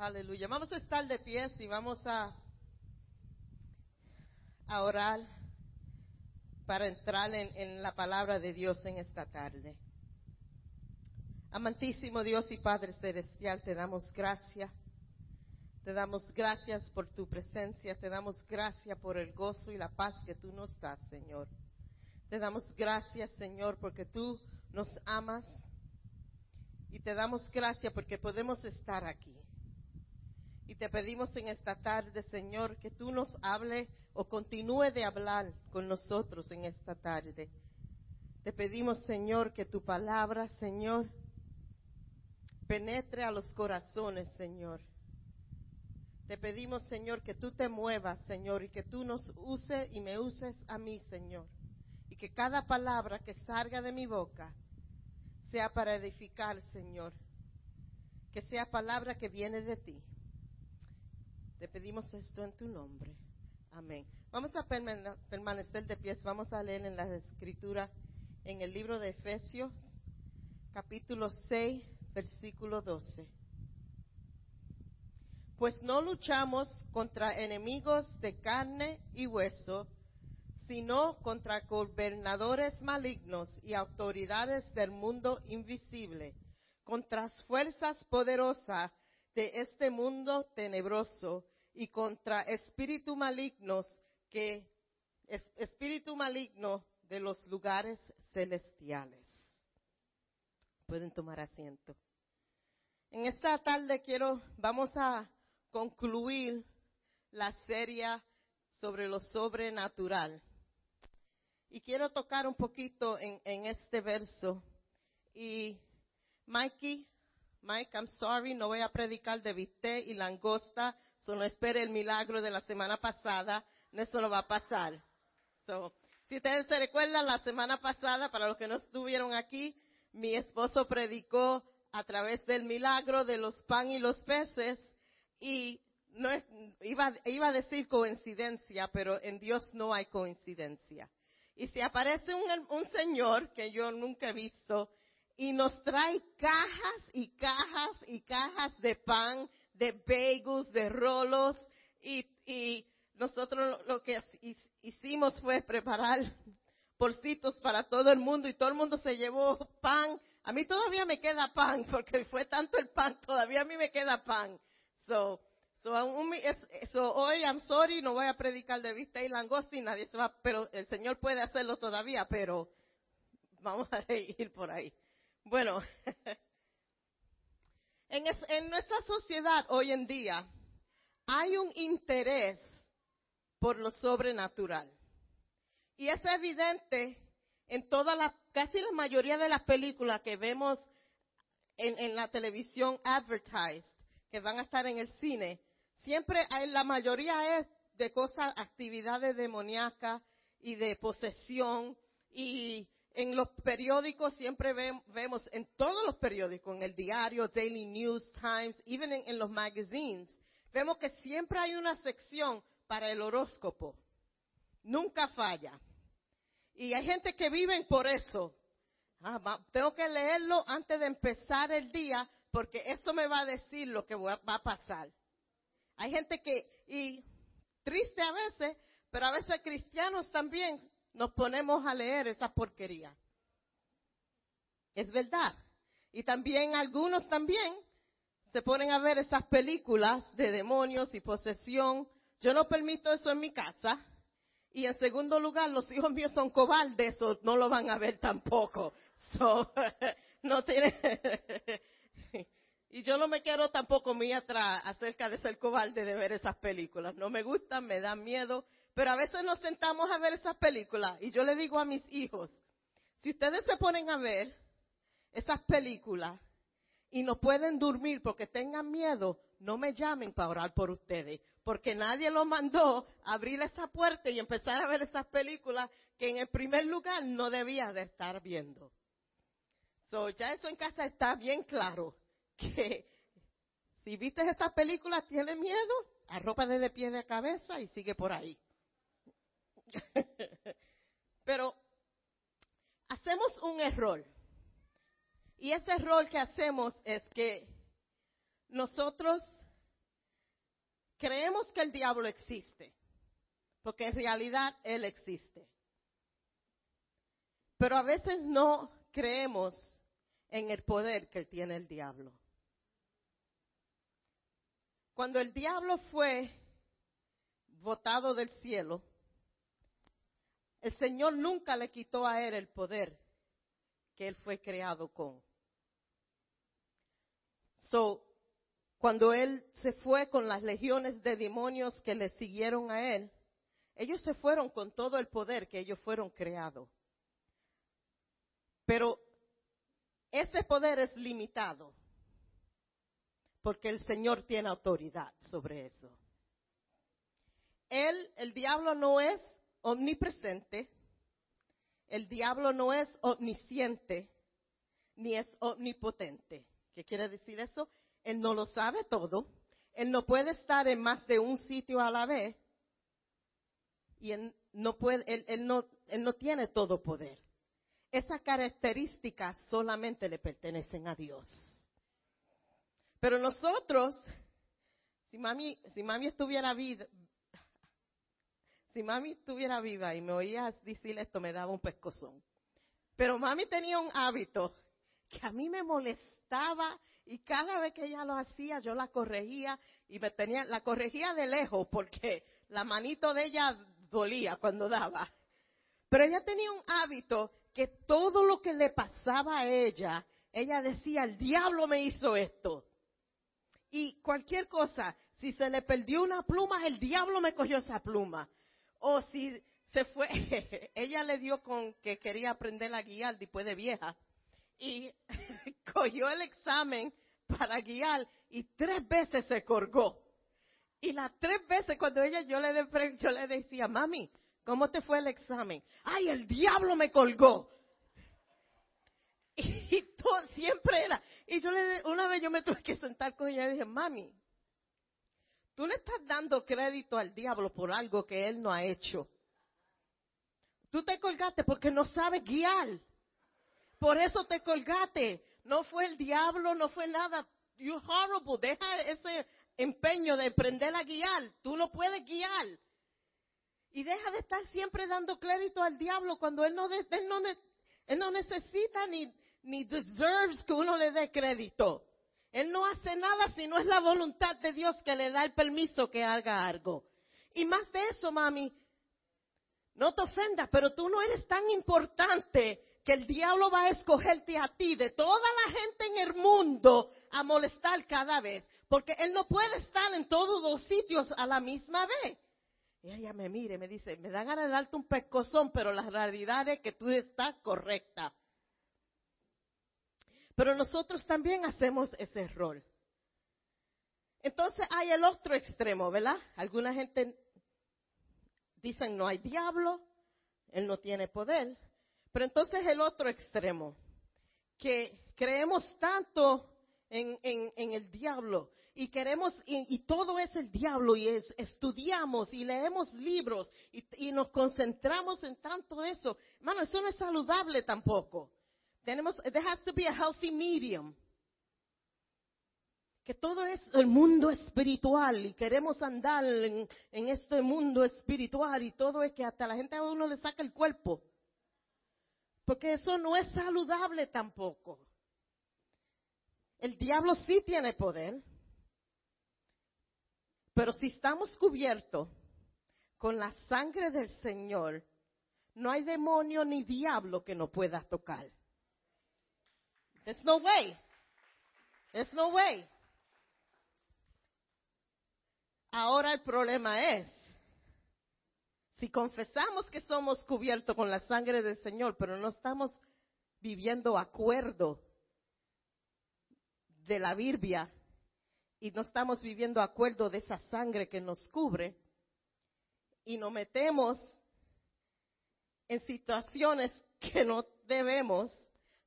Aleluya. Vamos a estar de pies y vamos a, a orar para entrar en, en la palabra de Dios en esta tarde. Amantísimo Dios y Padre Celestial, te damos gracias. Te damos gracias por tu presencia, te damos gracias por el gozo y la paz que tú nos das, Señor. Te damos gracias, Señor, porque tú nos amas y te damos gracias porque podemos estar aquí. Y te pedimos en esta tarde, Señor, que tú nos hable o continúe de hablar con nosotros en esta tarde. Te pedimos, Señor, que tu palabra, Señor, penetre a los corazones, Señor. Te pedimos, Señor, que tú te muevas, Señor, y que tú nos uses y me uses a mí, Señor. Y que cada palabra que salga de mi boca sea para edificar, Señor. Que sea palabra que viene de ti. Te pedimos esto en tu nombre. Amén. Vamos a permanecer de pies. Vamos a leer en la escritura en el libro de Efesios, capítulo 6, versículo 12. Pues no luchamos contra enemigos de carne y hueso, sino contra gobernadores malignos y autoridades del mundo invisible, contra fuerzas poderosas de este mundo tenebroso y contra espíritu malignos que espíritu maligno de los lugares celestiales. Pueden tomar asiento. En esta tarde quiero, vamos a concluir la serie sobre lo sobrenatural. Y quiero tocar un poquito en, en este verso. Y Mikey, Mike, I'm sorry, no voy a predicar de bistec y langosta, solo espere el milagro de la semana pasada, eso no va a pasar. So, si ustedes se recuerdan, la semana pasada, para los que no estuvieron aquí, mi esposo predicó a través del milagro de los pan y los peces y no iba, iba a decir coincidencia, pero en Dios no hay coincidencia. Y si aparece un señor que yo nunca he visto y nos trae cajas y cajas y cajas de pan, de bagels, de rolos y, y nosotros lo que hicimos fue preparar porcitos para todo el mundo y todo el mundo se llevó pan. A mí todavía me queda pan porque fue tanto el pan, todavía a mí me queda pan. So, so, so hoy I'm sorry, no voy a predicar de vista y langosta y nadie se va, pero el Señor puede hacerlo todavía, pero vamos a ir por ahí. Bueno, en, en nuestra sociedad hoy en día hay un interés por lo sobrenatural. Y es evidente en toda la, casi la mayoría de las películas que vemos en, en la televisión advertised, que van a estar en el cine, siempre la mayoría es de cosas, actividades demoníacas y de posesión y en los periódicos siempre vemos, en todos los periódicos, en el diario, Daily News, Times, even en, en, los magazines, vemos que siempre hay una sección para el horóscopo. Nunca falla. Y hay gente que viven por eso. Ah, tengo que leerlo antes de empezar el día porque eso me va a decir lo que va a pasar. Hay gente que, y triste a veces, pero a veces cristianos también nos ponemos a leer esa porquería. Es verdad. Y también algunos también se ponen a ver esas películas de demonios y posesión. Yo no permito eso en mi casa. Y en segundo lugar, los hijos míos son cobardes, eso no lo van a ver tampoco. So, no tiene. y yo no me quiero tampoco muy atrás acerca de ser cobarde de ver esas películas. No me gustan, me dan miedo. Pero a veces nos sentamos a ver esas películas y yo le digo a mis hijos, si ustedes se ponen a ver esas películas y no pueden dormir porque tengan miedo, no me llamen para orar por ustedes, porque nadie lo mandó a abrir esa puerta y empezar a ver esas películas que en el primer lugar no debía de estar viendo. So, ya eso en casa está bien claro, que si viste esas películas, tienes miedo, arropa de pie de cabeza y sigue por ahí. Pero hacemos un error. Y ese error que hacemos es que nosotros creemos que el diablo existe, porque en realidad él existe. Pero a veces no creemos en el poder que tiene el diablo. Cuando el diablo fue votado del cielo, el Señor nunca le quitó a él el poder que él fue creado con. So, cuando él se fue con las legiones de demonios que le siguieron a él, ellos se fueron con todo el poder que ellos fueron creados. Pero ese poder es limitado, porque el Señor tiene autoridad sobre eso. Él, el diablo no es omnipresente, el diablo no es omnisciente, ni es omnipotente. ¿Qué quiere decir eso? Él no lo sabe todo. Él no puede estar en más de un sitio a la vez. Y él no, puede, no, él no tiene todo poder. Esas características solamente le pertenecen a Dios. Pero nosotros, si mami, si mami estuviera viva, si mami estuviera viva y me oías decir esto, me daba un pescozón. Pero mami tenía un hábito que a mí me molestaba y cada vez que ella lo hacía, yo la corregía y me tenía, la corregía de lejos porque la manito de ella dolía cuando daba. Pero ella tenía un hábito que todo lo que le pasaba a ella, ella decía, el diablo me hizo esto. Y cualquier cosa, si se le perdió una pluma, el diablo me cogió esa pluma. O si se fue, ella le dio con que quería aprender a guiar después de vieja y cogió el examen para guiar y tres veces se colgó. Y las tres veces cuando ella yo le, yo le decía, mami, ¿cómo te fue el examen? Ay, el diablo me colgó. Y todo, siempre era. Y yo le una vez yo me tuve que sentar con ella y dije, mami, tú le estás dando crédito al diablo por algo que él no ha hecho. Tú te colgaste porque no sabes guiar. Por eso te colgaste. No fue el diablo, no fue nada. You're horrible. Deja ese empeño de aprender a guiar. Tú no puedes guiar. Y deja de estar siempre dando crédito al diablo cuando él no, él no, él no necesita ni, ni deserves que uno le dé crédito. Él no hace nada si no es la voluntad de Dios que le da el permiso que haga algo. Y más de eso, mami, no te ofendas, pero tú no eres tan importante que el diablo va a escogerte a ti de toda la gente en el mundo a molestar cada vez, porque él no puede estar en todos los sitios a la misma vez. Y ella me mire, me dice, me dan ganas de darte un pescozón, pero la realidad es que tú estás correcta. Pero nosotros también hacemos ese rol. Entonces hay el otro extremo, ¿verdad? Alguna gente dicen no hay diablo, él no tiene poder. Pero entonces el otro extremo, que creemos tanto en, el diablo y queremos, y, todo es el diablo y estudiamos y leemos libros y, y, nos concentramos en tanto eso. Hermano, eso no es saludable tampoco. Tenemos, there has to be a healthy medium. Que todo es el mundo espiritual y queremos andar en, este mundo espiritual y todo es que hasta la gente a uno le saca el cuerpo. Porque eso no es saludable tampoco. El diablo sí tiene poder. Pero si estamos cubiertos con la sangre del Señor, no hay demonio ni diablo que no pueda tocar. There's no way. There's no way. Ahora el problema es, si confesamos que somos cubiertos con la sangre del Señor, pero no estamos viviendo acuerdo de la Biblia y no estamos viviendo acuerdo de esa sangre que nos cubre y nos metemos en situaciones que no debemos,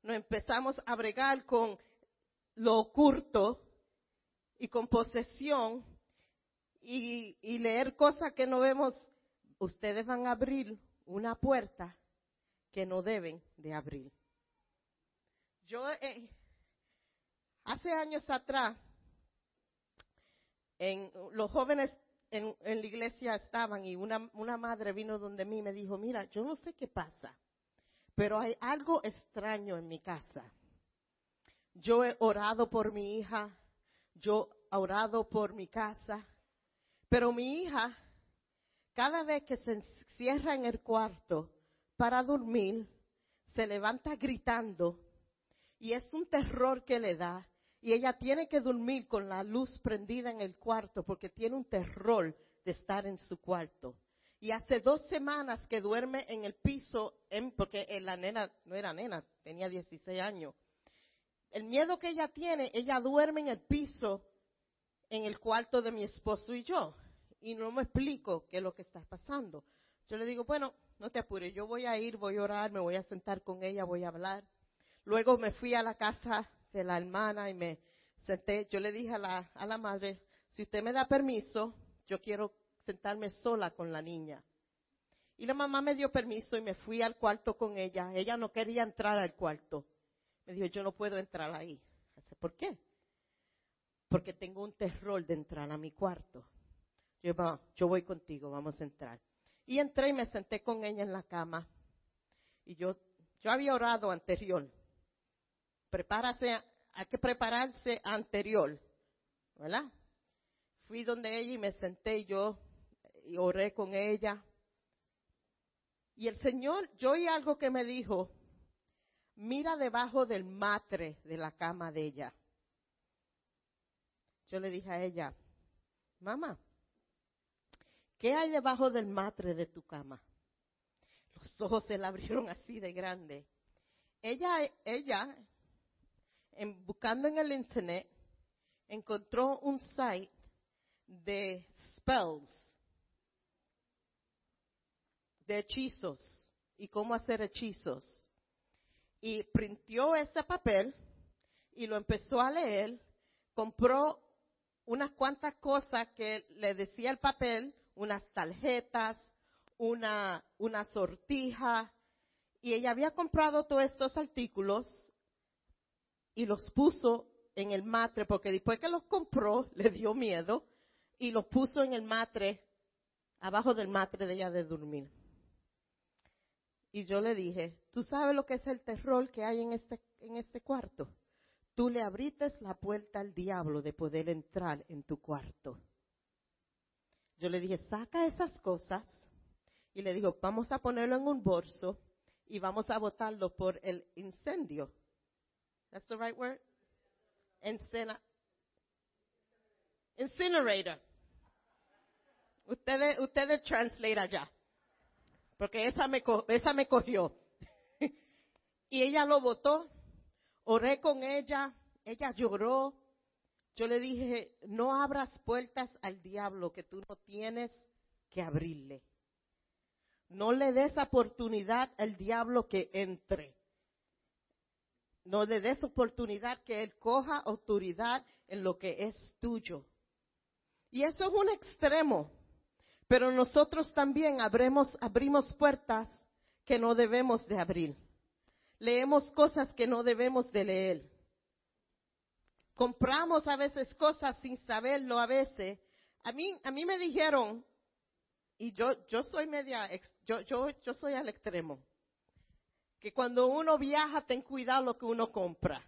nos empezamos a bregar con lo oculto y con posesión y, leer cosas que no vemos ustedes van a abrir una puerta que no deben de abrir. Yo, eh, hace años atrás, en, los jóvenes en, en la iglesia estaban y una, una madre vino donde mí me dijo, mira, yo no sé qué pasa, pero hay algo extraño en mi casa. Yo he orado por mi hija, yo he orado por mi casa, pero mi hija, cada vez que se encierra en el cuarto para dormir, se levanta gritando y es un terror que le da y ella tiene que dormir con la luz prendida en el cuarto porque tiene un terror de estar en su cuarto. Y hace dos semanas que duerme en el piso, porque la nena no era nena, tenía 16 años. El miedo que ella tiene, ella duerme en el piso en el cuarto de mi esposo y yo. Y no me explico qué es lo que está pasando. Yo le digo, bueno, no te apures, yo voy a ir, voy a orar, me voy a sentar con ella, voy a hablar. Luego me fui a la casa de la hermana y me senté, yo le dije a la, a la madre, si usted me da permiso, yo quiero sentarme sola con la niña. Y la mamá me dio permiso y me fui al cuarto con ella. Ella no quería entrar al cuarto. Me dijo, yo no puedo entrar ahí. Dice, ¿por qué? Porque tengo un terror de entrar a mi cuarto. Yo, yo voy contigo, vamos a entrar. Y entré y me senté con ella en la cama. Y yo, yo había orado anterior prepárase, hay que prepararse anterior, ¿verdad? Fui donde ella y me senté y yo y oré con ella. Y el Señor, yo oí algo que me dijo, mira debajo del matre de la cama de ella. Yo le dije a ella, mamá, ¿qué hay debajo del matre de tu cama? Los ojos se le abrieron así de grande. Ella, ella buscando en el internet, encontró un site de spells, de hechizos y cómo hacer hechizos. Y printió ese papel y lo empezó a leer, compró unas cuantas cosas que le decía el papel, unas tarjetas, una, una sortija, y ella había comprado todos estos artículos y los puso en el matre, porque después que los compró, le dio miedo, y los puso en el matre, abajo del matre de ella de dormir. Y yo le dije, ¿tú sabes lo que es el terror que hay en este, en este cuarto? Tú le abriste la puerta al diablo de poder entrar en tu cuarto. Yo le dije, saca esas cosas. Y le dijo, vamos a ponerlo en un bolso y vamos a botarlo por el incendio That's the right word? incinerator. Ustedes, ustedes translate allá. Porque esa me, esa me cogió. y ella lo votó. Oré con ella. Ella lloró. Yo le dije, no abras puertas al diablo que tú no tienes que abrirle. No le des oportunidad al diablo que entre. No le des oportunidad que Él coja autoridad en lo que es tuyo. Y eso es un extremo. Pero nosotros también abrimos, puertas que no debemos de abrir. Leemos cosas que no debemos de leer. Compramos a veces cosas sin saberlo a veces. A mí, a mí me dijeron, y yo, soy media, yo, yo soy al extremo que cuando uno viaja, ten cuidado lo que uno compra.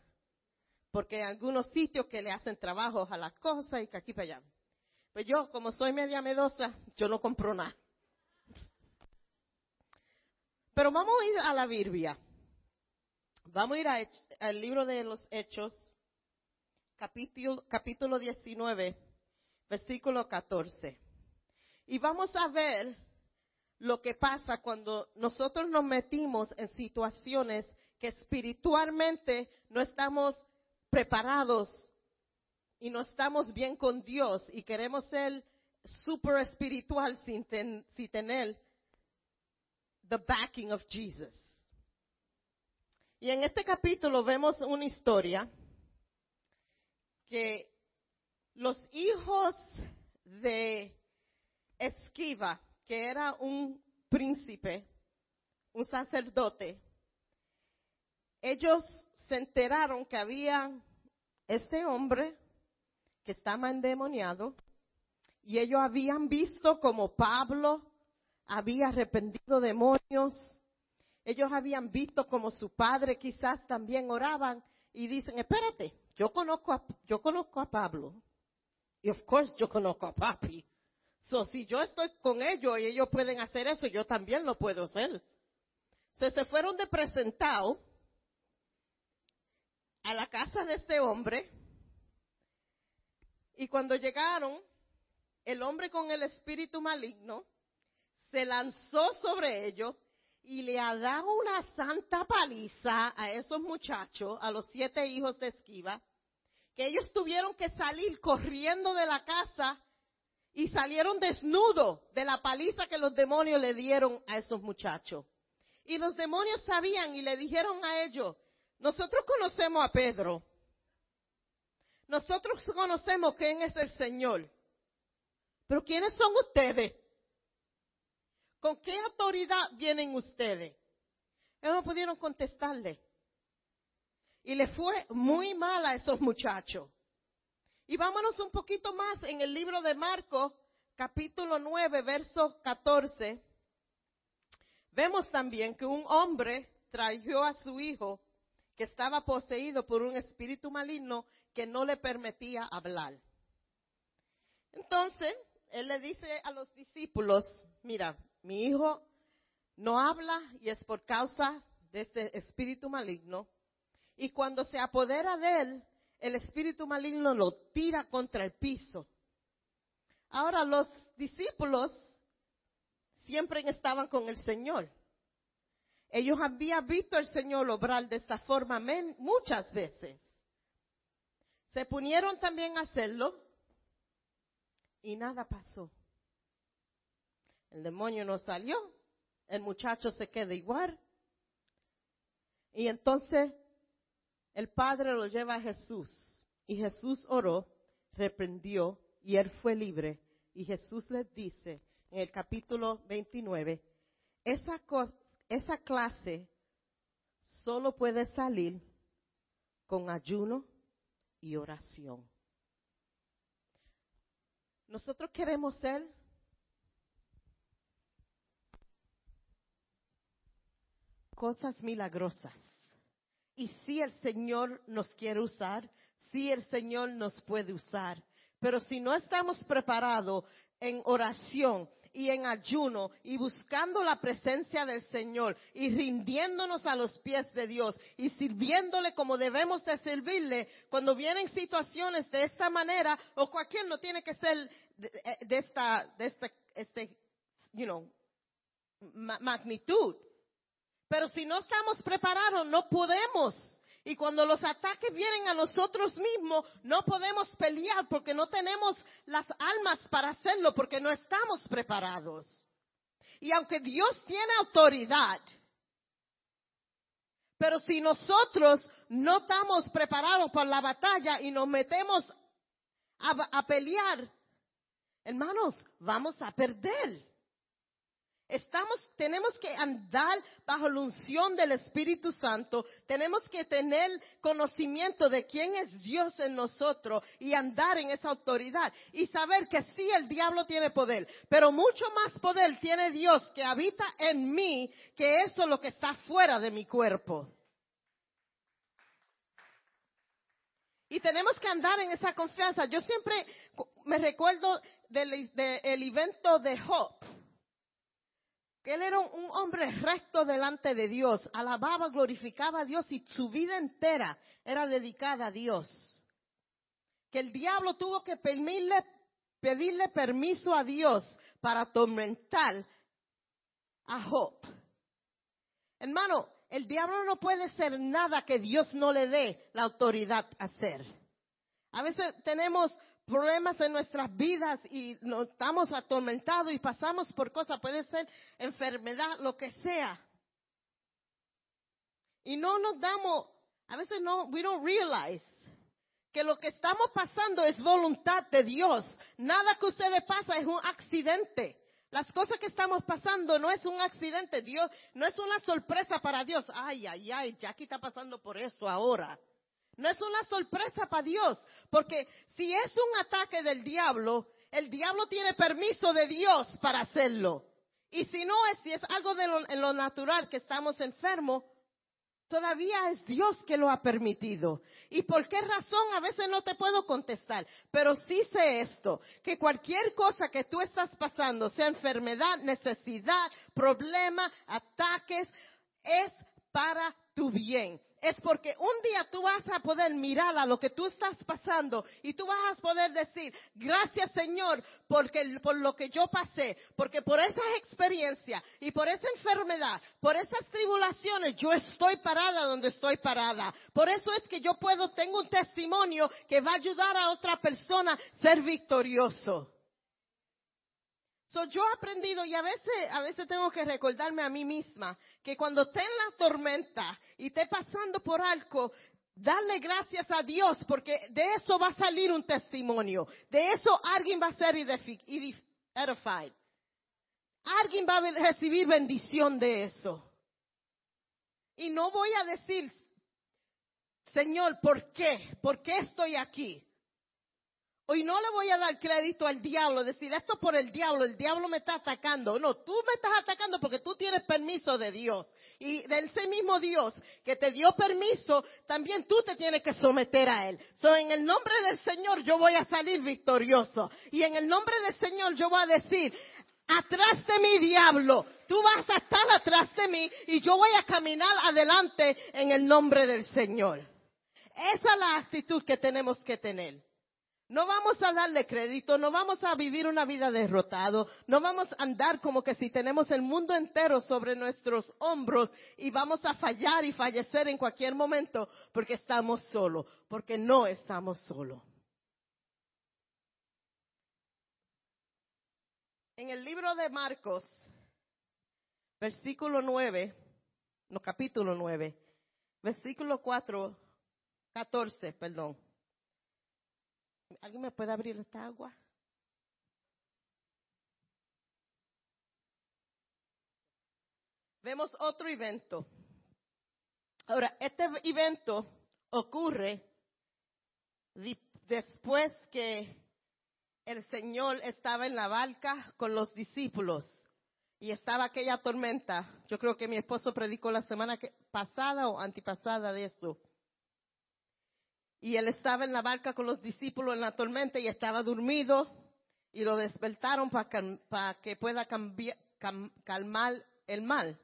Porque hay algunos sitios que le hacen trabajos a las cosas y que aquí para allá. Pues yo, como soy media medosa, yo no compro nada. Pero vamos a ir a la Biblia. Vamos a ir al libro de los Hechos, capítulo, capítulo 19, versículo 14. Y vamos a ver lo que pasa cuando nosotros nos metimos en situaciones que espiritualmente no estamos preparados y no estamos bien con Dios y queremos ser super espiritual sin, sin tener the backing of Jesus. Y en este capítulo vemos una historia que los hijos de Esquiva, que era un príncipe, un sacerdote, ellos se enteraron que había este hombre que estaba endemoniado y ellos habían visto como Pablo había arrepentido demonios. Ellos habían visto como su padre quizás también oraban y dicen, espérate, yo conozco a, yo conozco a Pablo. Y of course yo conozco a papi. So, si yo estoy con ellos y ellos pueden hacer eso, yo también lo puedo hacer. Se, se fueron de presentado a la casa de este hombre y cuando llegaron, el hombre con el espíritu maligno se lanzó sobre ellos y le ha dado una santa paliza a esos muchachos, a los siete hijos de Esquiva, que ellos tuvieron que salir corriendo de la casa y salieron desnudos de la paliza que los demonios le dieron a esos muchachos. Y los demonios sabían y le dijeron a ellos, nosotros conocemos a Pedro, nosotros conocemos quién es el Señor, pero ¿quiénes son ustedes? ¿Con qué autoridad vienen ustedes? Ellos no pudieron contestarle. Y le fue muy mal a esos muchachos. Y vámonos un poquito más en el libro de Marcos, capítulo 9, verso 14. Vemos también que un hombre trayó a su hijo que estaba poseído por un espíritu maligno que no le permitía hablar. Entonces, él le dice a los discípulos, mira, mi hijo no habla y es por causa de este espíritu maligno. Y cuando se apodera de él, el espíritu maligno lo tira contra el piso. Ahora los discípulos siempre estaban con el Señor. Ellos habían visto al Señor obrar de esta forma muchas veces. Se punieron también a hacerlo y nada pasó. El demonio no salió, el muchacho se queda igual. Y entonces el padre lo lleva a Jesús y Jesús oró, reprendió y él fue libre. Y Jesús les dice en el capítulo 29, esa, esa clase solo puede salir con ayuno y oración. Nosotros queremos ser cosas milagrosas. Y si el Señor nos quiere usar, si el Señor nos puede usar. Pero si no estamos preparados en oración y en ayuno y buscando la presencia del Señor y rindiéndonos a los pies de Dios y sirviéndole como debemos de servirle, cuando vienen situaciones de esta manera o cualquier no tiene que ser de, eh, esta, de este, este, you know, magnitud. Pero si no estamos preparados, no podemos. Y cuando los ataques vienen a nosotros mismos, no podemos pelear porque no tenemos las almas para hacerlo, porque no estamos preparados. Y aunque Dios tiene autoridad, pero si nosotros no estamos preparados para la batalla y nos metemos a, a pelear, hermanos, vamos a perder. Estamos, tenemos que andar bajo la unción del Espíritu Santo, tenemos que tener conocimiento de quién es Dios en nosotros y andar en esa autoridad y saber que sí el diablo tiene poder, pero mucho más poder tiene Dios que habita en mí que eso lo que está fuera de mi cuerpo. Y tenemos que andar en esa confianza. Yo siempre me recuerdo del, del evento de Hope que él era un hombre recto delante de Dios, alababa, glorificaba a Dios y su vida entera era dedicada a Dios. Que el diablo tuvo que pedirle, permiso a Dios para atormentar a Job. Hermano, el diablo no puede ser nada que Dios no le dé la autoridad a hacer. A veces tenemos problemas en nuestras vidas y nos estamos atormentados y pasamos por cosas, puede ser enfermedad, lo que sea. Y no nos damos, a veces no, we don't realize que lo que estamos pasando es voluntad de Dios. Nada que ustedes pasa es un accidente. Las cosas que estamos pasando no es un accidente, Dios, no es una sorpresa para Dios. Ay, ay, ay, Jackie está pasando por eso ahora. No es una sorpresa para Dios, porque si es un ataque del diablo, el diablo tiene permiso de Dios para hacerlo. Y si no es, si es algo de lo, en lo natural que estamos enfermos, Todavía es Dios que lo ha permitido. ¿Y por qué razón? A veces no te puedo contestar, pero sí sé esto, que cualquier cosa que tú estás pasando, sea enfermedad, necesidad, problema, ataques, es para tu bien es porque un día tú vas a poder mirar a lo que tú estás pasando y tú vas a poder decir, gracias Señor porque, por lo que yo pasé, porque por esas experiencias y por esa enfermedad, por esas tribulaciones, yo estoy parada donde estoy parada. Por eso es que yo puedo, tengo un testimonio que va a ayudar a otra persona a ser victorioso. So, yo he aprendido y a veces, a veces tengo que recordarme a mí misma que cuando esté en la tormenta y esté pasando por algo, darle gracias a Dios porque de eso va a salir un testimonio. De eso alguien va a ser edified. Alguien va a recibir bendición de eso. Y no voy a decir, Señor, ¿por qué? ¿Por qué estoy aquí? Hoy no le voy a dar crédito al diablo, decir esto por el diablo, el diablo me está atacando. No, tú me estás atacando porque tú tienes permiso de Dios. Y de ese mismo Dios que te dio permiso, también tú te tienes que someter a Él. So, en el nombre del Señor yo voy a salir victorioso. Y en el nombre del Señor yo voy a decir, atrás de mi diablo, tú vas a estar atrás de mí y yo voy a caminar adelante en el nombre del Señor. Esa es la actitud que tenemos que tener. No vamos a darle crédito, no vamos a vivir una vida derrotado, no vamos a andar como que si tenemos el mundo entero sobre nuestros hombros y vamos a fallar y fallecer en cualquier momento porque estamos solos, porque no estamos solos. En el libro de Marcos, versículo 9, no capítulo 9, versículo 4, 14, perdón. ¿Alguien me puede abrir esta agua? Vemos otro evento. Ahora, este evento ocurre después que el Señor estaba en la barca con los discípulos y estaba aquella tormenta. Yo creo que mi esposo predicó la semana pasada o antipasada de eso y él estaba en la barca con los discípulos en la tormenta y estaba dormido y lo despertaron para que pueda calmar el mal.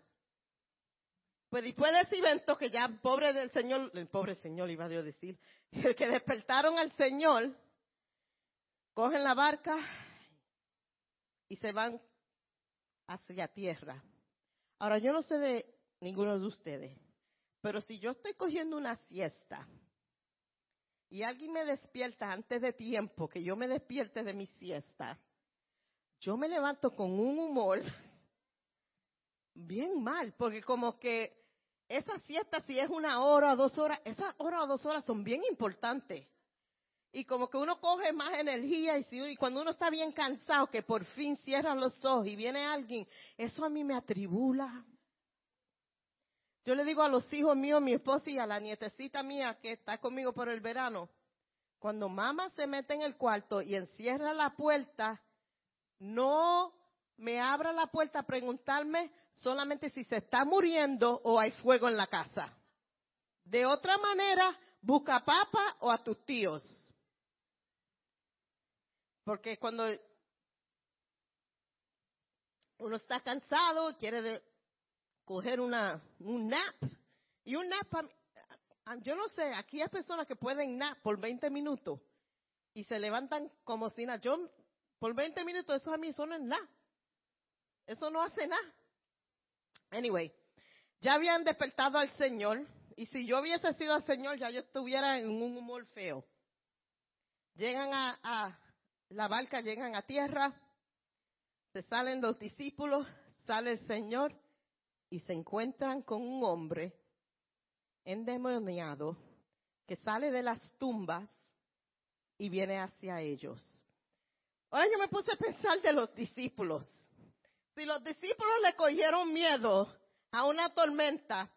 Pues después de ese evento que ya pobre del Señor, el pobre Señor iba a decir, que despertaron al Señor, cogen la barca y se van hacia tierra. Ahora yo no sé de ninguno de ustedes, pero si yo estoy cogiendo una siesta, y alguien me despierta antes de tiempo, que yo me despierte de mi siesta, yo me levanto con un humor bien mal, porque como que esa siesta, si es una hora o dos horas, esas horas o dos horas son bien importantes. Y como que uno coge más energía y, si, y cuando uno está bien cansado, que por fin cierra los ojos y viene alguien, eso a mí me atribula. Yo le digo a los hijos míos, mi esposa y a la nietecita mía que está conmigo por el verano, cuando mamá se mete en el cuarto y encierra la puerta, no me abra la puerta a preguntarme solamente si se está muriendo o hay fuego en la casa. De otra manera, busca a papá o a tus tíos. Porque cuando uno está cansado, quiere coger una, un nap. Y un nap, yo no sé, aquí hay personas que pueden nap por 20 minutos y se levantan como si nada. Yo, por 20 minutos, eso a mí eso no nada. Eso no hace nada. Anyway, ya habían despertado al Señor y si yo hubiese sido al Señor, ya yo estuviera en un humor feo. Llegan a la barca, llegan a tierra, se salen los discípulos, sale el Señor y se encuentran con un hombre endemoniado que sale de las tumbas y viene hacia ellos. Ahora yo me puse a pensar de los discípulos. Si los discípulos le cogieron miedo a una tormenta,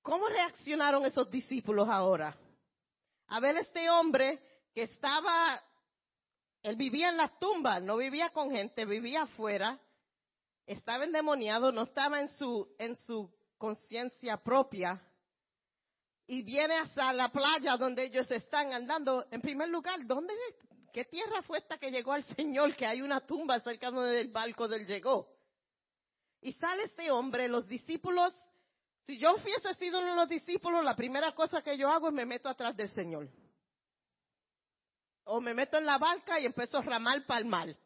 ¿cómo reaccionaron esos discípulos ahora? A ver este hombre que estaba Él vivía en las tumbas, no vivía con gente, vivía afuera, estaba endemoniado, no estaba en su, en su conciencia propia. Y viene hasta la playa donde ellos están andando. En primer lugar, ¿dónde, qué tierra fue esta que llegó al Señor? Que hay una tumba cerca del barco del llegó. Y sale este hombre, los discípulos, si yo hubiese sido uno de los discípulos, la primera cosa que yo hago es me meto atrás del Señor. O me meto en la barca y empiezo a ramar para el mal.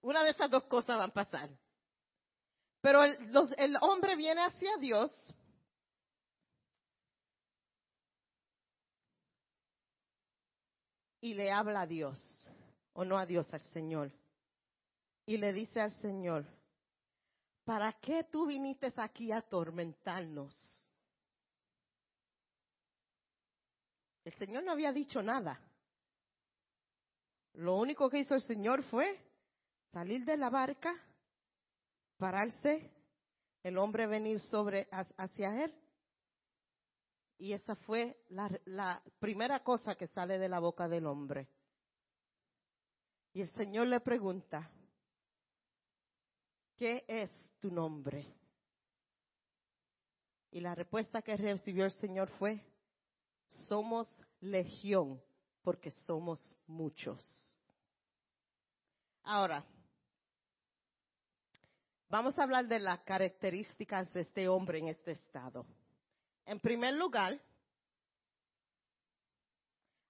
Una de esas dos cosas van a pasar. Pero el, hombre viene hacia Dios y le habla a Dios, o no a Dios, al Señor. Y le dice al Señor, ¿para qué tú viniste aquí a atormentarnos? El Señor no había dicho nada. Lo único que hizo el Señor fue salir de la barca pararse, el hombre venir sobre hacia él. Y esa fue la, la primera cosa que sale de la boca del hombre. Y el Señor le pregunta, ¿qué es tu nombre? Y la respuesta que recibió el Señor fue, somos legión porque somos muchos. Ahora, Vamos a hablar de las características de este hombre en este estado. En primer lugar,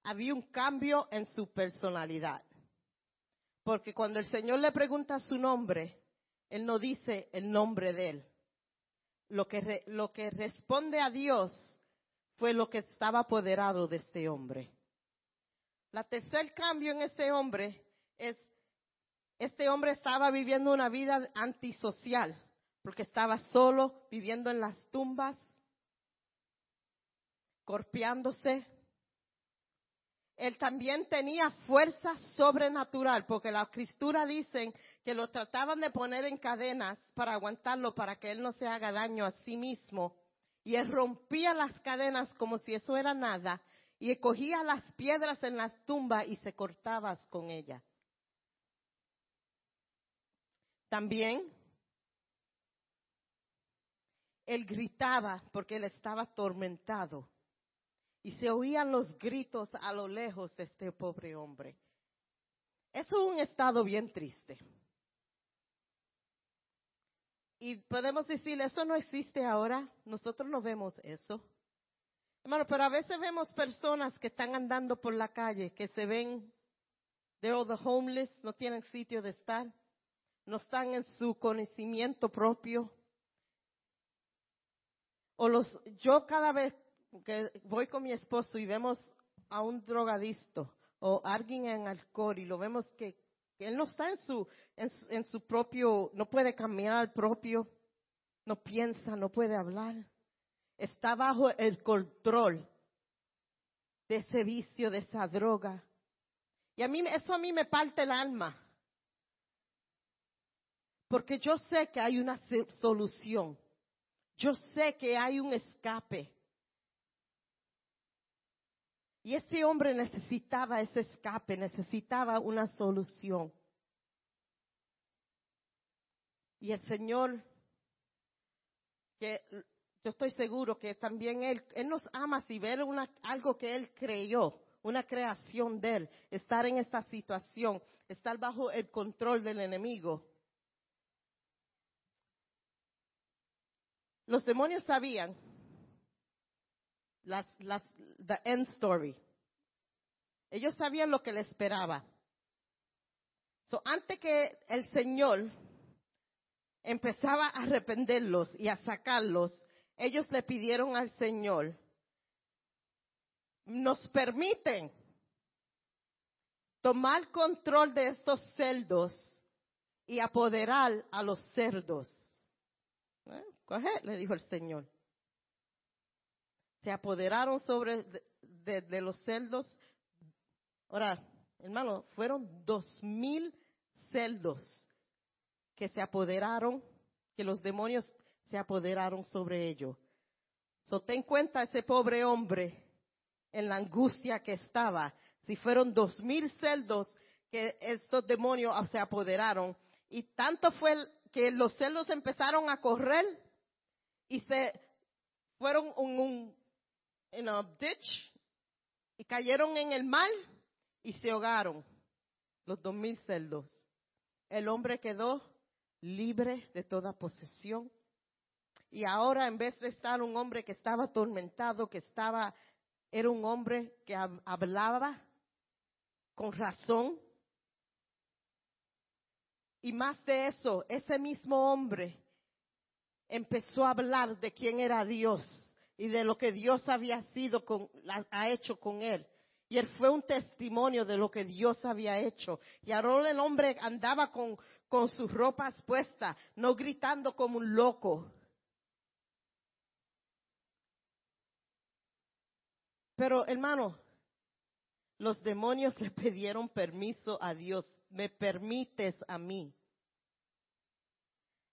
había un cambio en su personalidad. Porque cuando el Señor le pregunta su nombre, Él no dice el nombre de Él. Lo que, lo que responde a Dios fue lo que estaba apoderado de este hombre. La tercer cambio en este hombre es este hombre estaba viviendo una vida antisocial, porque estaba solo, viviendo en las tumbas, corpeándose. Él también tenía fuerza sobrenatural, porque la escritura dicen que lo trataban de poner en cadenas para aguantarlo, para que él no se haga daño a sí mismo. Y él rompía las cadenas como si eso era nada, y cogía las piedras en las tumbas y se cortaba con ellas. También él gritaba porque él estaba atormentado y se oían los gritos a lo lejos de este pobre hombre. Es un estado bien triste. Y podemos decir, eso no existe ahora, nosotros no vemos eso. Hermano, pero a veces vemos personas que están andando por la calle, que se ven, they're all the homeless, no tienen sitio de estar no están en su conocimiento propio. O los, yo cada vez que voy con mi esposo y vemos a un drogadicto o alguien en alcohol y lo vemos que, él no está en su, en, su propio, no puede caminar propio, no piensa, no puede hablar, está bajo el control de ese vicio, de esa droga. Y a mí, eso a mí me parte el alma. Porque yo sé que hay una solución. Yo sé que hay un escape. Y ese hombre necesitaba ese escape, necesitaba una solución. Y el Señor, que yo estoy seguro que también Él, Él nos ama si ver una, algo que Él creyó, una creación de Él, estar en esta situación, estar bajo el control del enemigo. Los demonios sabían las, las, the end story. Ellos sabían lo que le esperaba. So, antes que el Señor empezaba a arrepentirlos y a sacarlos, ellos le pidieron al Señor, nos permiten tomar control de estos cerdos y apoderar a los cerdos. ¿Eh? Le dijo el Señor. Se apoderaron sobre de, los celdos. Ahora, hermano, fueron dos mil celdos que se apoderaron, que los demonios se apoderaron sobre ellos. So, ten cuenta ese pobre hombre en la angustia que estaba. Si fueron dos mil celdos que estos demonios se apoderaron. Y tanto fue que los celos empezaron a correr y se fueron en un un ditch y cayeron en el mar y se ahogaron los dos mil celdos. El hombre quedó libre de toda posesión. Y ahora en vez de estar un hombre que estaba atormentado, que estaba, era un hombre que hablaba con razón. Y más de eso, ese mismo hombre empezó a hablar de quién era Dios y de lo que Dios había sido con, ha hecho con él. Y él fue un testimonio de lo que Dios había hecho. Y ahora el hombre andaba con, con sus ropas puestas, no gritando como un loco. Pero hermano, los demonios le pidieron permiso a Dios. Me permites a mí.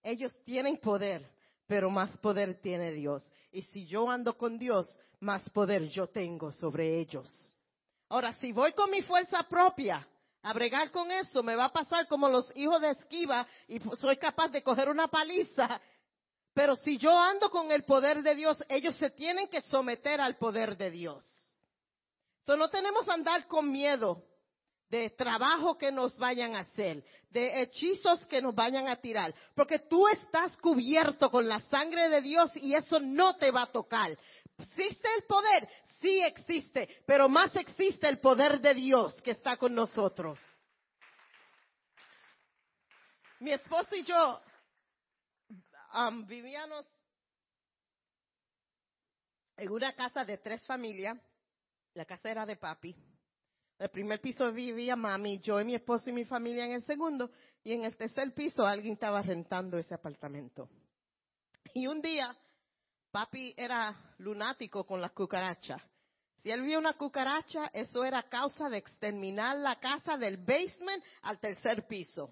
Ellos tienen poder, pero más poder tiene Dios. Y si yo ando con Dios, más poder yo tengo sobre ellos. Ahora, si voy con mi fuerza propia a bregar con eso, me va a pasar como los hijos de esquiva y soy capaz de coger una paliza. Pero si yo ando con el poder de Dios, ellos se tienen que someter al poder de Dios. So, no tenemos que andar con miedo de trabajo que nos vayan a hacer, de hechizos que nos vayan a tirar, porque tú estás cubierto con la sangre de Dios y eso no te va a tocar. ¿Existe el poder? Sí existe, pero más existe el poder de Dios que está con nosotros. Mi esposo y yo um, vivíamos en una casa de tres familias. La casa era de papi. El primer piso vivía mami, yo y mi esposo y mi familia en el segundo. Y en el tercer piso alguien estaba rentando ese apartamento. Y un día Papi era lunático con las cucarachas. Si él vio una cucaracha, eso era causa de exterminar la casa del basement al tercer piso.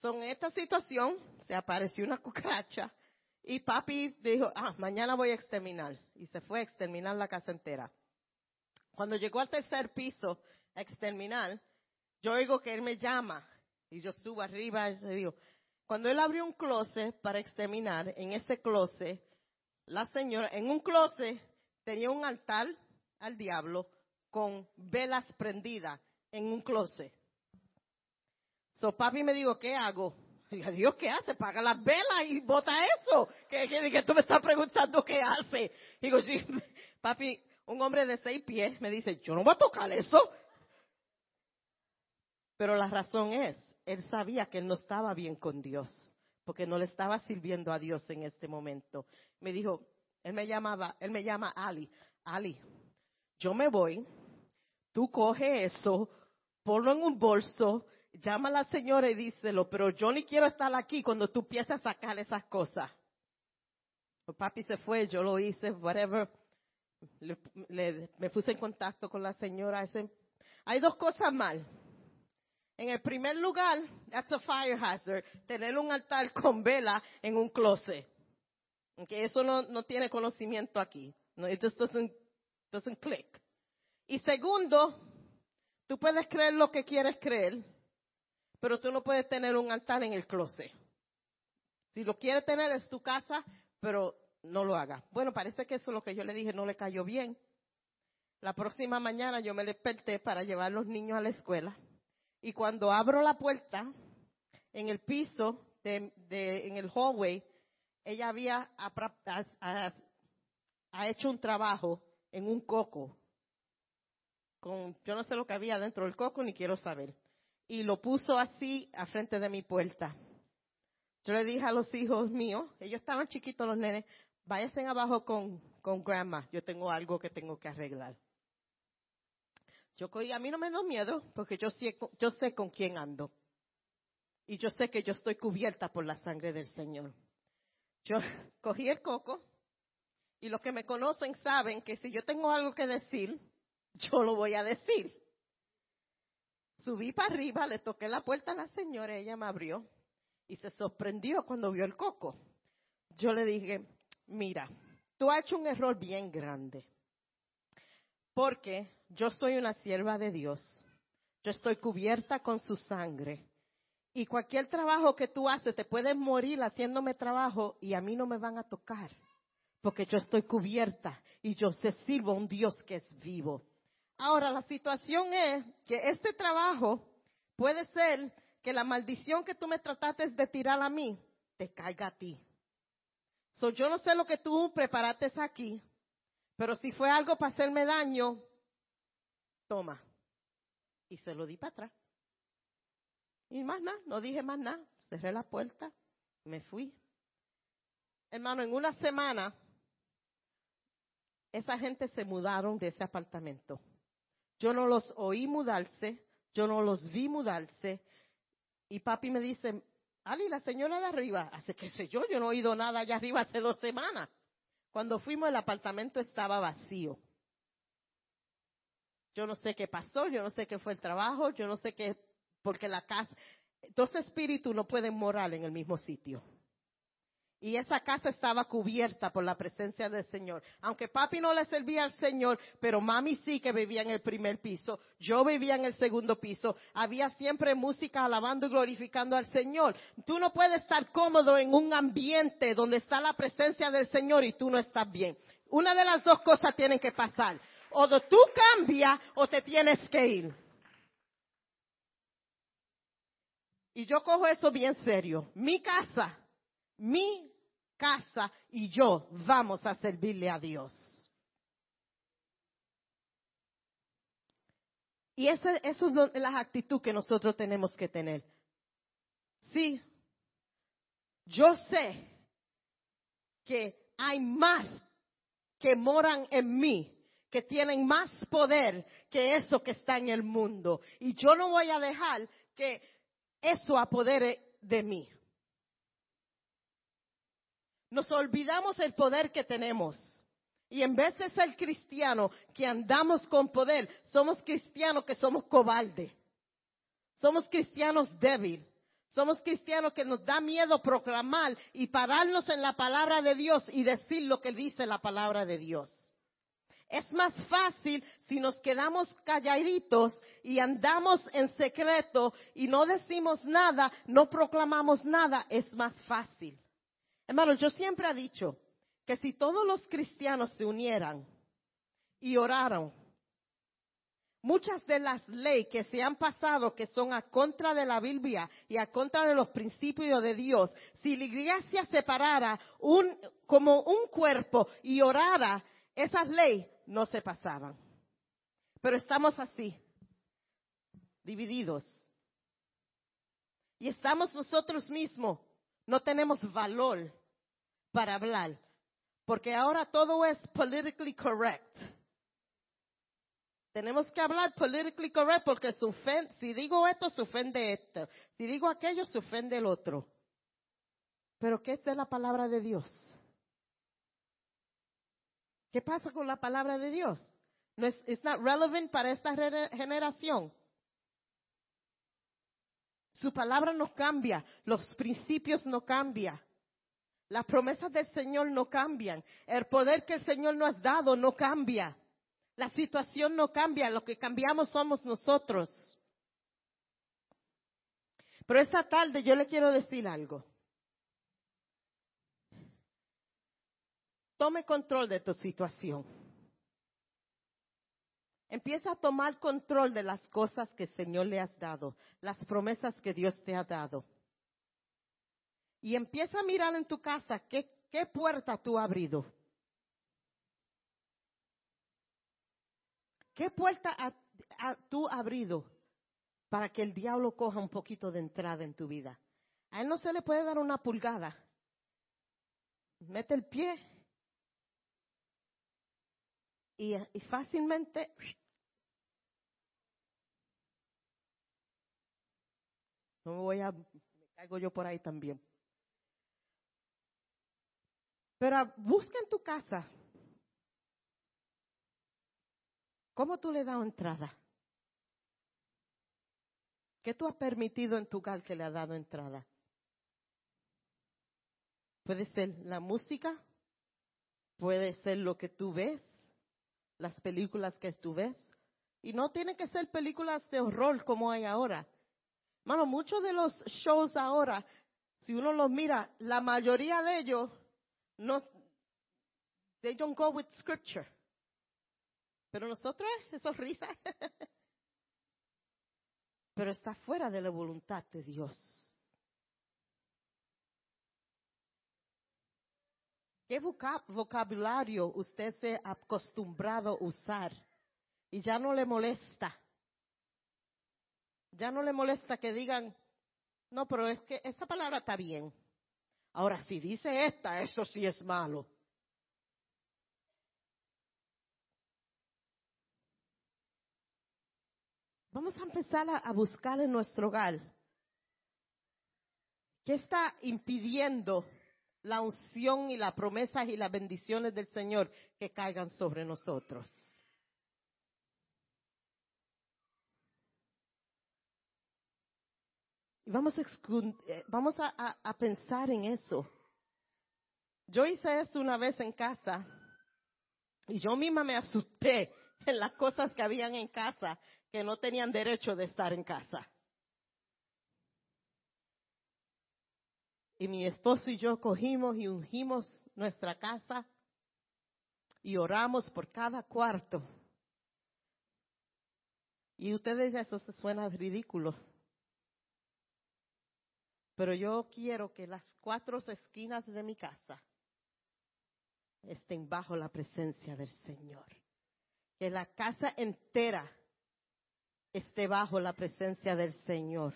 Son en esta situación se apareció una cucaracha y papi dijo, ah, mañana voy a exterminar. Y se fue a exterminar la casa entera. Cuando llegó al tercer piso a exterminar, yo oigo que él me llama y yo subo arriba y le digo, cuando él abrió un closet para exterminar, en ese closet la señora en un closet tenía un altar al diablo con velas prendidas en un closet. So papi me dijo, ¿qué hago? Dije, Dios, ¿qué hace? Paga las velas y bota eso. Que, que, tú me estás preguntando qué hace. Digo, sí, papi, un hombre de seis pies me dice, yo no voy a tocar eso. Pero la razón es, él sabía que él no estaba bien con Dios porque no le estaba sirviendo a Dios en este momento. Me dijo, él me llamaba, él me llama Ali, Ali, yo me voy, tú coge eso, ponlo en un bolso, llama a la señora y díselo, pero yo ni quiero estar aquí cuando tú empieces a sacar esas cosas. El papi se fue, yo lo hice, whatever. Me puse en contacto con la señora. hay dos cosas mal. En el primer lugar, that's a fire hazard, tener un altar con vela en un closet. Okay, eso no, no tiene conocimiento aquí. No, it just doesn't, doesn't click. Y segundo, tú puedes creer lo que quieres creer, pero tú no puedes tener un altar en el closet. Si lo quieres tener es tu casa, pero no lo haga. Bueno, parece que eso es lo que yo le dije no le cayó bien. La próxima mañana yo me desperté para llevar a los niños a la escuela y cuando abro la puerta, en el piso, de, en el hallway, ella había ha, hecho un trabajo en un coco. Con, yo no sé lo que había dentro del coco ni quiero saber. Y lo puso así a frente de mi puerta. Yo le dije a los hijos míos, ellos estaban chiquitos los nenes, váyanse abajo con, con grandma, yo tengo algo que tengo que arreglar. Yo a mí no me da miedo porque yo sé, yo sé con quién ando. Y yo sé que yo estoy cubierta por la sangre del Señor. Yo cogí el coco y los que me conocen saben que si yo tengo algo que decir, yo lo voy a decir. Subí para arriba, le toqué la puerta a la señora, ella me abrió y se sorprendió cuando vio el coco. Yo le dije, mira, tú has hecho un error bien grande. Porque yo soy una sierva de Dios. Yo estoy cubierta con su sangre. Y cualquier trabajo que tú haces, te puedes morir haciéndome trabajo y a mí no me van a tocar. Porque yo estoy cubierta y yo se sirvo a un Dios que es vivo. Ahora, la situación es que este trabajo puede ser que la maldición que tú me trataste de tirar a mí, te caiga a ti. So, yo no sé lo que tú preparaste aquí, pero si fue algo para hacerme daño, toma. Y se lo di para atrás. Y más nada, no dije más nada. Cerré la puerta, me fui. Hermano, en una semana, esa gente se mudaron de ese apartamento. Yo no los oí mudarse, yo no los vi mudarse. Y papi me dice, Ali, la señora de arriba, hace que sé yo, yo no he oído nada allá arriba hace dos semanas. Cuando fuimos el apartamento estaba vacío. Yo no sé qué pasó, yo no sé qué fue el trabajo, yo no sé qué, porque la casa, dos espíritus no pueden morar en el mismo sitio. Y esa casa estaba cubierta por la presencia del Señor. Aunque papi no le servía al Señor, pero mami sí que vivía en el primer piso. Yo vivía en el segundo piso. Había siempre música alabando y glorificando al Señor. Tú no puedes estar cómodo en un ambiente donde está la presencia del Señor y tú no estás bien. Una de las dos cosas tienen que pasar. O tú cambias o te tienes que ir. Y yo cojo eso bien serio. Mi casa mi casa y yo vamos a servirle a Dios. Y esa, es la actitud que nosotros tenemos que tener. Sí, yo sé que hay más que moran en mí, que tienen más poder que eso que está en el mundo. Y yo no voy a dejar que eso apodere de mí. Nos olvidamos el poder que tenemos. Y en vez de ser cristianos que andamos con poder, somos cristianos que somos cobardes. Somos cristianos débiles. Somos cristianos que nos da miedo proclamar y pararnos en la palabra de Dios y decir lo que dice la palabra de Dios. Es más fácil si nos quedamos calladitos y andamos en secreto y no decimos nada, no proclamamos nada, es más fácil. Hermano, yo siempre he dicho que si todos los cristianos se unieran y oraran, muchas de las leyes que se han pasado que son a contra de la Biblia y a contra de los principios de Dios, si la iglesia separara un, como un cuerpo y orara, esas leyes no se pasaban. Pero estamos así, divididos. Y estamos nosotros mismos, no tenemos valor para hablar, porque ahora todo es politically correct. Tenemos que hablar politically correct porque si digo esto, se ofende esto. Si digo aquello, se ofende el otro. Pero ¿qué es de la palabra de Dios? ¿Qué pasa con la palabra de Dios? No es it's not relevant para esta generación. Su palabra no cambia, los principios no cambian. Las promesas del Señor no cambian. El poder que el Señor nos ha dado no cambia. La situación no cambia. Lo que cambiamos somos nosotros. Pero esta tarde yo le quiero decir algo. Tome control de tu situación. Empieza a tomar control de las cosas que el Señor le has dado, las promesas que Dios te ha dado y empieza a mirar en tu casa qué, puerta tú has abrido. ¿Qué puerta tú has abrido para que el diablo coja un poquito de entrada en tu vida? A él no se le puede dar una pulgada. Mete el pie y fácilmente no me voy a, me caigo yo por ahí también. Pero busca en tu casa. ¿Cómo tú le das entrada? ¿Qué tú has permitido en tu hogar que le ha dado entrada? Puede ser la música, puede ser lo que tú ves, las películas que tú ves, Y no tienen que ser películas de horror como hay ahora. Mano, muchos de los shows ahora, si uno los mira, la mayoría de ellos no, they don't go with scripture. Pero nosotros, eso es risa. Pero está fuera de la voluntad de Dios. ¿Qué vocabulario usted se ha acostumbrado a usar y ya no le molesta? Ya no le molesta que digan, no, pero es que esa palabra está bien. Ahora, si dice esta, eso sí es malo. Vamos a empezar a, buscar en nuestro hogar. ¿Qué está impidiendo la unción y las promesas y las bendiciones del Señor que caigan sobre nosotros? Vamos a, eh, vamos a pensar en eso. Yo hice eso una vez en casa y yo misma me asusté en las cosas que habían en casa que no tenían derecho de estar en casa. Y mi esposo y yo cogimos y ungimos nuestra casa y oramos por cada cuarto. Y ustedes eso se suena ridículo. Pero yo quiero que las cuatro esquinas de mi casa estén bajo la presencia del Señor. Que la casa entera esté bajo la presencia del Señor.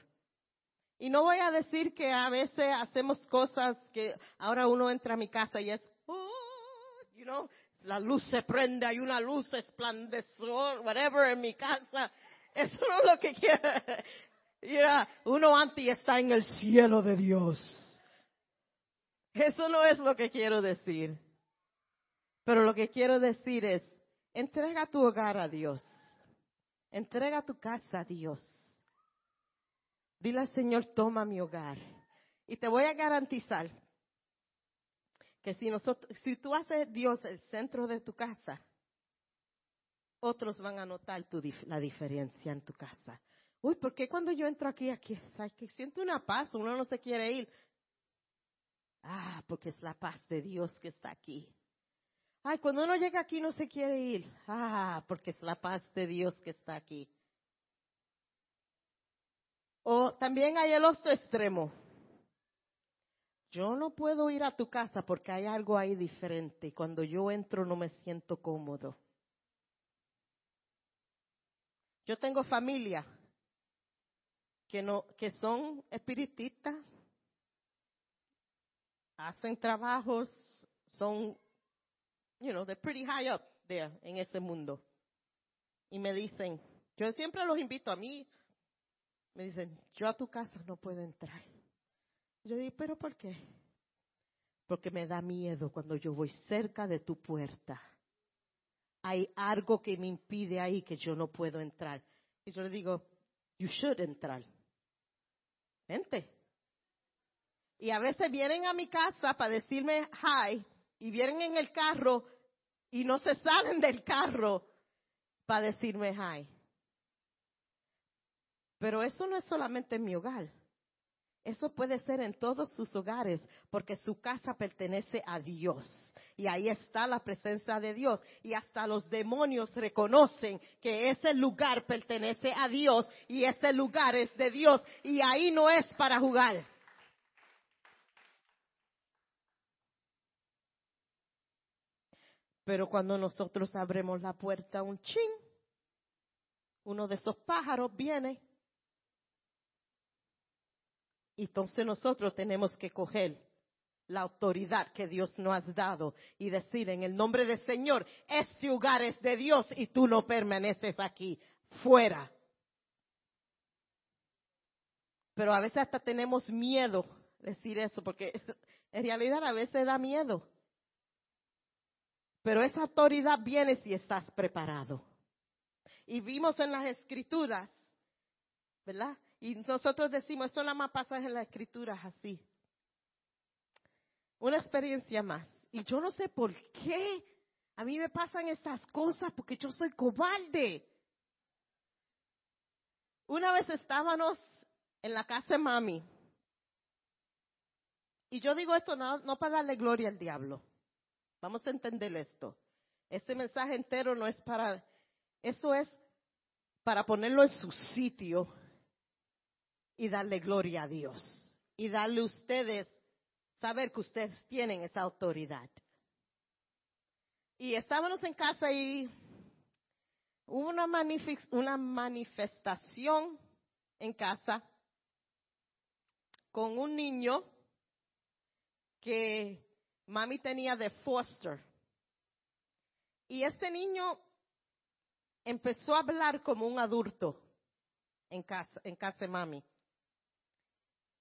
Y no voy a decir que a veces hacemos cosas que ahora uno entra a mi casa y es, oh, you know, la luz se prende, hay una luz esplandecedor, whatever en mi casa. Eso no es lo que quiero. Yeah, uno antes está en el cielo de Dios. Eso no es lo que quiero decir. Pero lo que quiero decir es, entrega tu hogar a Dios. Entrega tu casa a Dios. Dile al Señor, toma mi hogar. Y te voy a garantizar que si, nosotros, si tú haces Dios el centro de tu casa, otros van a notar la diferencia en tu casa. Uy, ¿por qué cuando yo entro aquí, aquí, que siento una paz, uno no se quiere ir? Ah, porque es la paz de Dios que está aquí. Ay, cuando uno llega aquí no se quiere ir. Ah, porque es la paz de Dios que está aquí. O también hay el otro extremo. Yo no puedo ir a tu casa porque hay algo ahí diferente y cuando yo entro no me siento cómodo. Yo tengo familia que no que son espiritistas, hacen trabajos, son you know, they're pretty high up there en ese mundo. Y me dicen, yo siempre los invito a mí, me dicen, yo a tu casa no puedo entrar. Yo digo, pero ¿por qué? Porque me da miedo cuando yo voy cerca de tu puerta. Hay algo que me impide ahí que yo no puedo entrar. Y yo le digo, you should entrar. Y a veces vienen a mi casa para decirme hi y vienen en el carro y no se salen del carro para decirme hi. Pero eso no es solamente en mi hogar. Eso puede ser en todos sus hogares, porque su casa pertenece a Dios. Y ahí está la presencia de Dios. Y hasta los demonios reconocen que ese lugar pertenece a Dios y ese lugar es de Dios. Y ahí no es para jugar. Pero cuando nosotros abrimos la puerta un chin, uno de esos pájaros viene. Entonces nosotros tenemos que coger la autoridad que Dios nos ha dado y decir en el nombre del Señor, este lugar es de Dios y tú no permaneces aquí, fuera. Pero a veces hasta tenemos miedo decir eso, porque en realidad a veces da miedo. Pero esa autoridad viene si estás preparado. Y vimos en las escrituras, ¿verdad? Y nosotros decimos, eso nada más pasa en las escrituras así. Una experiencia más. Y yo no sé por qué a mí me pasan estas cosas porque yo soy cobarde. Una vez estábamos en la casa de mami. Y yo digo esto no, no para darle gloria al diablo. Vamos a entender esto. Este mensaje entero no es para, eso es para ponerlo en su sitio y darle gloria a Dios. Y darle ustedes, saber que ustedes tienen esa autoridad. Y estábamos en casa y hubo una, una manifestación en casa con un niño que mami tenía de foster. Y ese niño empezó a hablar como un adulto en casa, en casa de mami.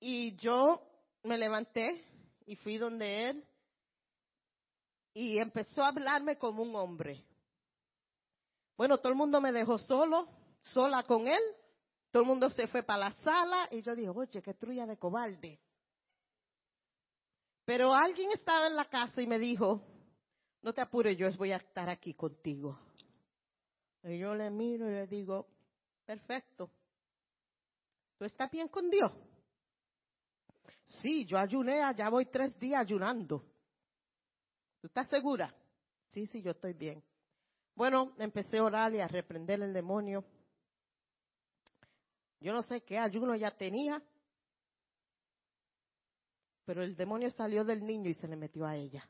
Y yo me levanté y fui donde él y empezó a hablarme como un hombre. Bueno, todo el mundo me dejó solo, sola con él. Todo el mundo se fue para la sala y yo dije, oye, qué trulla de cobarde. Pero alguien estaba en la casa y me dijo, no te apures, yo voy a estar aquí contigo. Y yo le miro y le digo, perfecto. ¿Tú estás bien con Dios? Sí, yo ayuné, ya voy tres días ayunando. ¿Tú estás segura? Sí, sí, yo estoy bien. Bueno, empecé a orar y a reprender el demonio. Yo no sé qué ayuno ya tenía, pero el demonio salió del niño y se le metió a ella.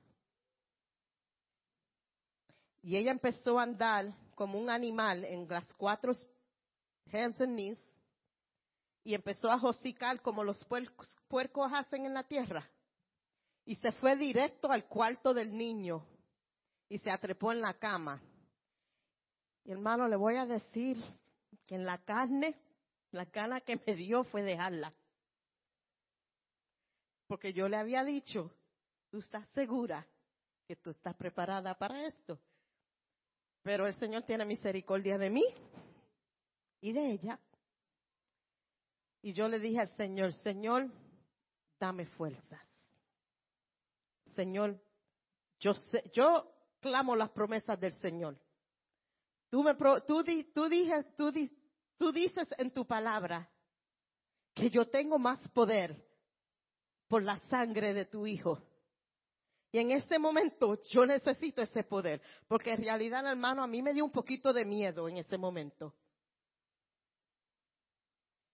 Y ella empezó a andar como un animal en las cuatro hands and knees y empezó a josicar como los puercos, hacen en la tierra. Y se fue directo al cuarto del niño y se atrepó en la cama. Y hermano, le voy a decir que en la carne, la gana que me dio fue dejarla. Porque yo le había dicho, tú estás segura que tú estás preparada para esto. Pero el Señor tiene misericordia de mí y de ella. Y yo le dije al Señor, Señor, dame fuerzas. Señor, yo, sé, yo clamo las promesas del Señor. Tú, me, tú, tú, tú, tú dices en tu palabra que yo tengo más poder por la sangre de tu Hijo. Y en este momento yo necesito ese poder, porque en realidad, hermano, a mí me dio un poquito de miedo en ese momento.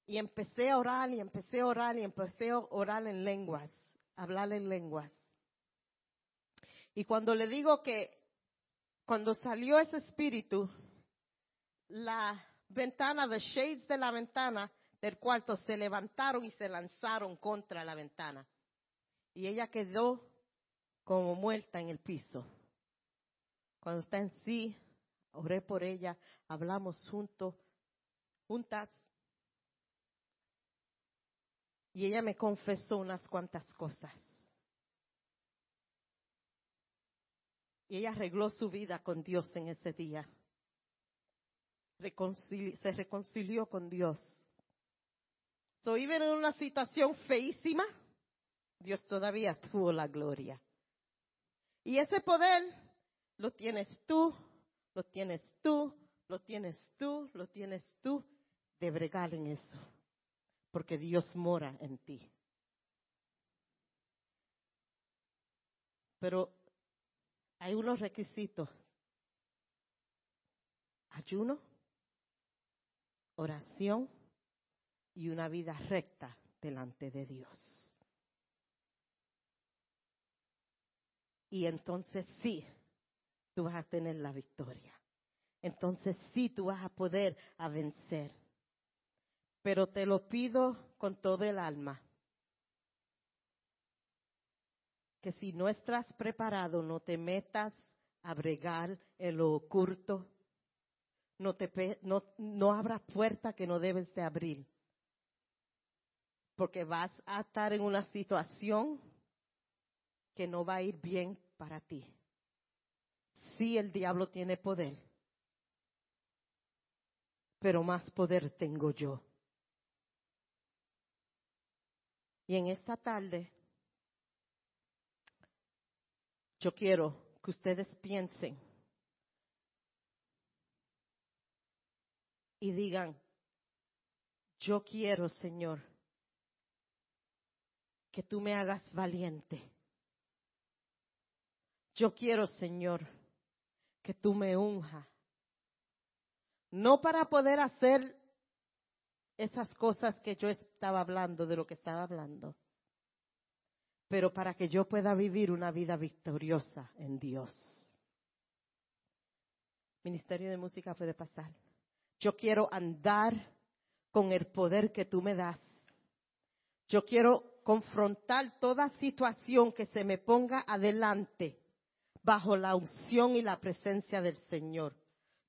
Y empecé a orar y empecé a orar y empecé a orar en lenguas, hablar en lenguas. Y cuando le digo que cuando salió ese espíritu, la ventana, the shades de la ventana del cuarto se levantaron y se lanzaron contra la ventana. Y ella quedó como muerta en el piso. Cuando está en sí, oré por ella, hablamos juntos, juntas, y ella me confesó unas cuantas cosas. Y ella arregló su vida con Dios en ese día. se reconcilió con Dios. So, iba en una situación feísima, Dios todavía tuvo la gloria. Y ese poder lo tienes tú, lo tienes tú, lo tienes tú, lo tienes tú, de bregar en eso porque Dios mora en ti. Pero hay unos requisitos. Ayuno, oración y una vida recta delante de Dios. Y entonces sí, tú vas a tener la victoria. Entonces sí, tú vas a poder a vencer pero te lo pido con todo el alma. Que si no estás preparado, no te metas a bregar en lo oculto. No, te, no, no abras puerta que no debes de abrir. Porque vas a estar en una situación que no va a ir bien para ti. Sí, el diablo tiene poder, pero más poder tengo yo. Y en esta tarde, yo quiero que ustedes piensen y digan, yo quiero, Señor, que tú me hagas valiente. Yo quiero, Señor, que tú me unja. No para poder hacer esas cosas que yo estaba hablando, de lo que estaba hablando, pero para que yo pueda vivir una vida victoriosa en Dios. Ministerio de Música puede pasar. Yo quiero andar con el poder que tú me das. Yo quiero confrontar toda situación que se me ponga adelante bajo la unción y la presencia del Señor.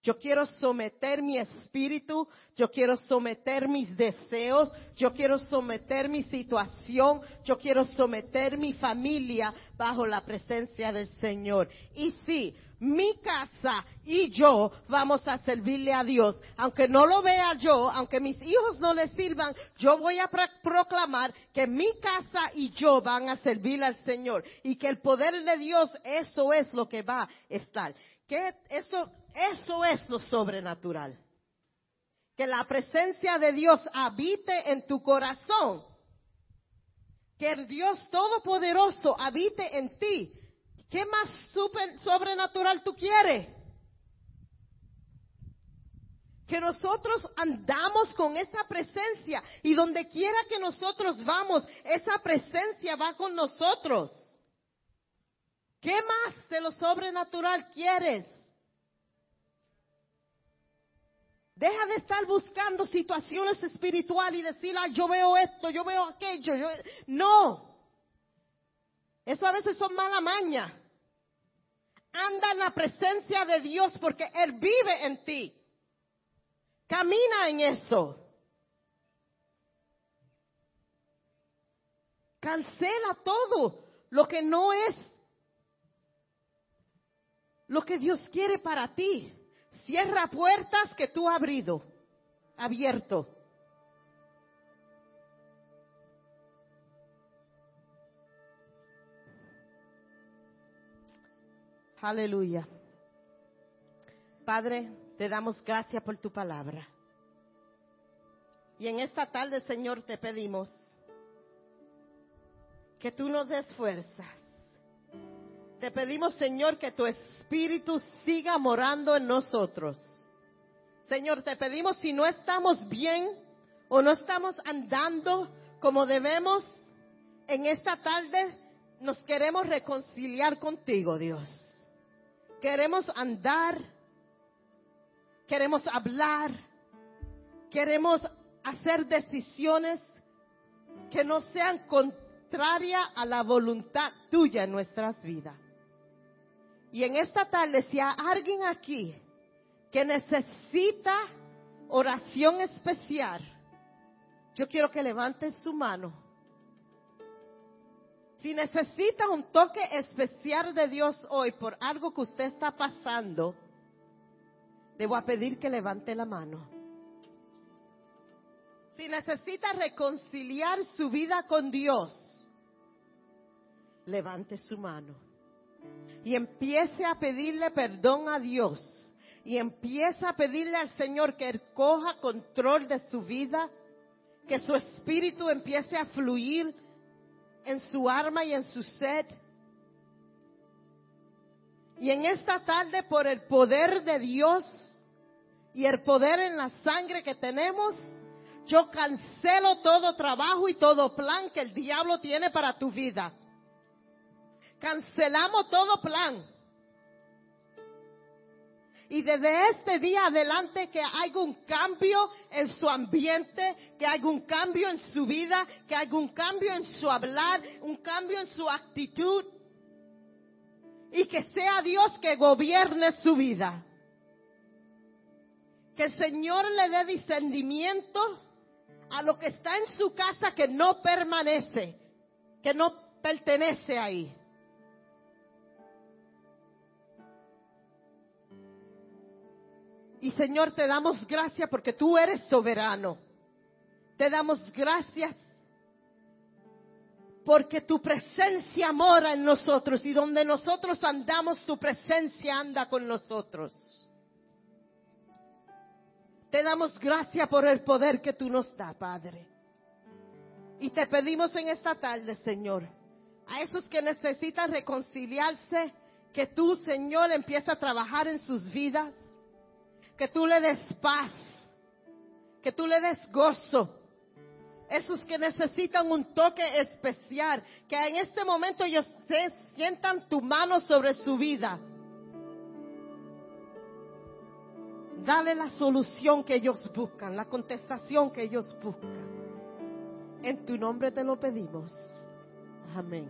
Yo quiero someter mi espíritu, yo quiero someter mis deseos, yo quiero someter mi situación, yo quiero someter mi familia bajo la presencia del Señor. Y sí, mi casa y yo vamos a servirle a Dios. Aunque no lo vea yo, aunque mis hijos no le sirvan, yo voy a proclamar que mi casa y yo van a servirle al Señor. Y que el poder de Dios, eso es lo que va a estar. Que eso, eso es lo sobrenatural. Que la presencia de Dios habite en tu corazón. Que el Dios Todopoderoso habite en ti ¿Qué más super, sobrenatural tú quieres? Que nosotros andamos con esa presencia y donde quiera que nosotros vamos, esa presencia va con nosotros. ¿Qué más de lo sobrenatural quieres? Deja de estar buscando situaciones espirituales y decir, ah, yo veo esto, yo veo aquello. No. Eso a veces son mala maña. Anda en la presencia de Dios porque Él vive en ti. Camina en eso. Cancela todo lo que no es lo que Dios quiere para ti. Cierra puertas que tú has abrido, abierto. Aleluya. Padre, te damos gracias por tu palabra. Y en esta tarde, Señor, te pedimos que tú nos des fuerzas. Te pedimos, Señor, que tu espíritu siga morando en nosotros. Señor, te pedimos si no estamos bien o no estamos andando como debemos, en esta tarde nos queremos reconciliar contigo, Dios. Queremos andar, queremos hablar, queremos hacer decisiones que no sean contrarias a la voluntad tuya en nuestras vidas. Y en esta tarde, si hay alguien aquí que necesita oración especial, yo quiero que levante su mano si necesita un toque especial de Dios hoy por algo que usted está pasando, le voy a pedir que levante la mano. Si necesita reconciliar su vida con Dios, levante su mano y empiece a pedirle perdón a Dios y empiece a pedirle al Señor que Él coja control de su vida, que su espíritu empiece a fluir en su arma y en su sed. Y en esta tarde, por el poder de Dios y el poder en la sangre que tenemos, yo cancelo todo trabajo y todo plan que el diablo tiene para tu vida. Cancelamos todo plan y desde este día adelante que haya un cambio en su ambiente, que haya un cambio en su vida, que haya un cambio en su hablar, un cambio en su actitud. Y que sea Dios que gobierne su vida. Que el Señor le dé discernimiento a lo que está en su casa que no permanece, que no pertenece ahí. Y Señor, te damos gracias porque tú eres soberano. Te damos gracias porque tu presencia mora en nosotros y donde nosotros andamos, tu presencia anda con nosotros. Te damos gracias por el poder que tú nos das, Padre. Y te pedimos en esta tarde, Señor, a esos que necesitan reconciliarse, que tú, Señor, empieces a trabajar en sus vidas, que tú le des paz, que tú le des gozo. Esos que necesitan un toque especial, que en este momento ellos sientan tu mano sobre su vida. Dale la solución que ellos buscan, la contestación que ellos buscan. En tu nombre te lo pedimos. Amén.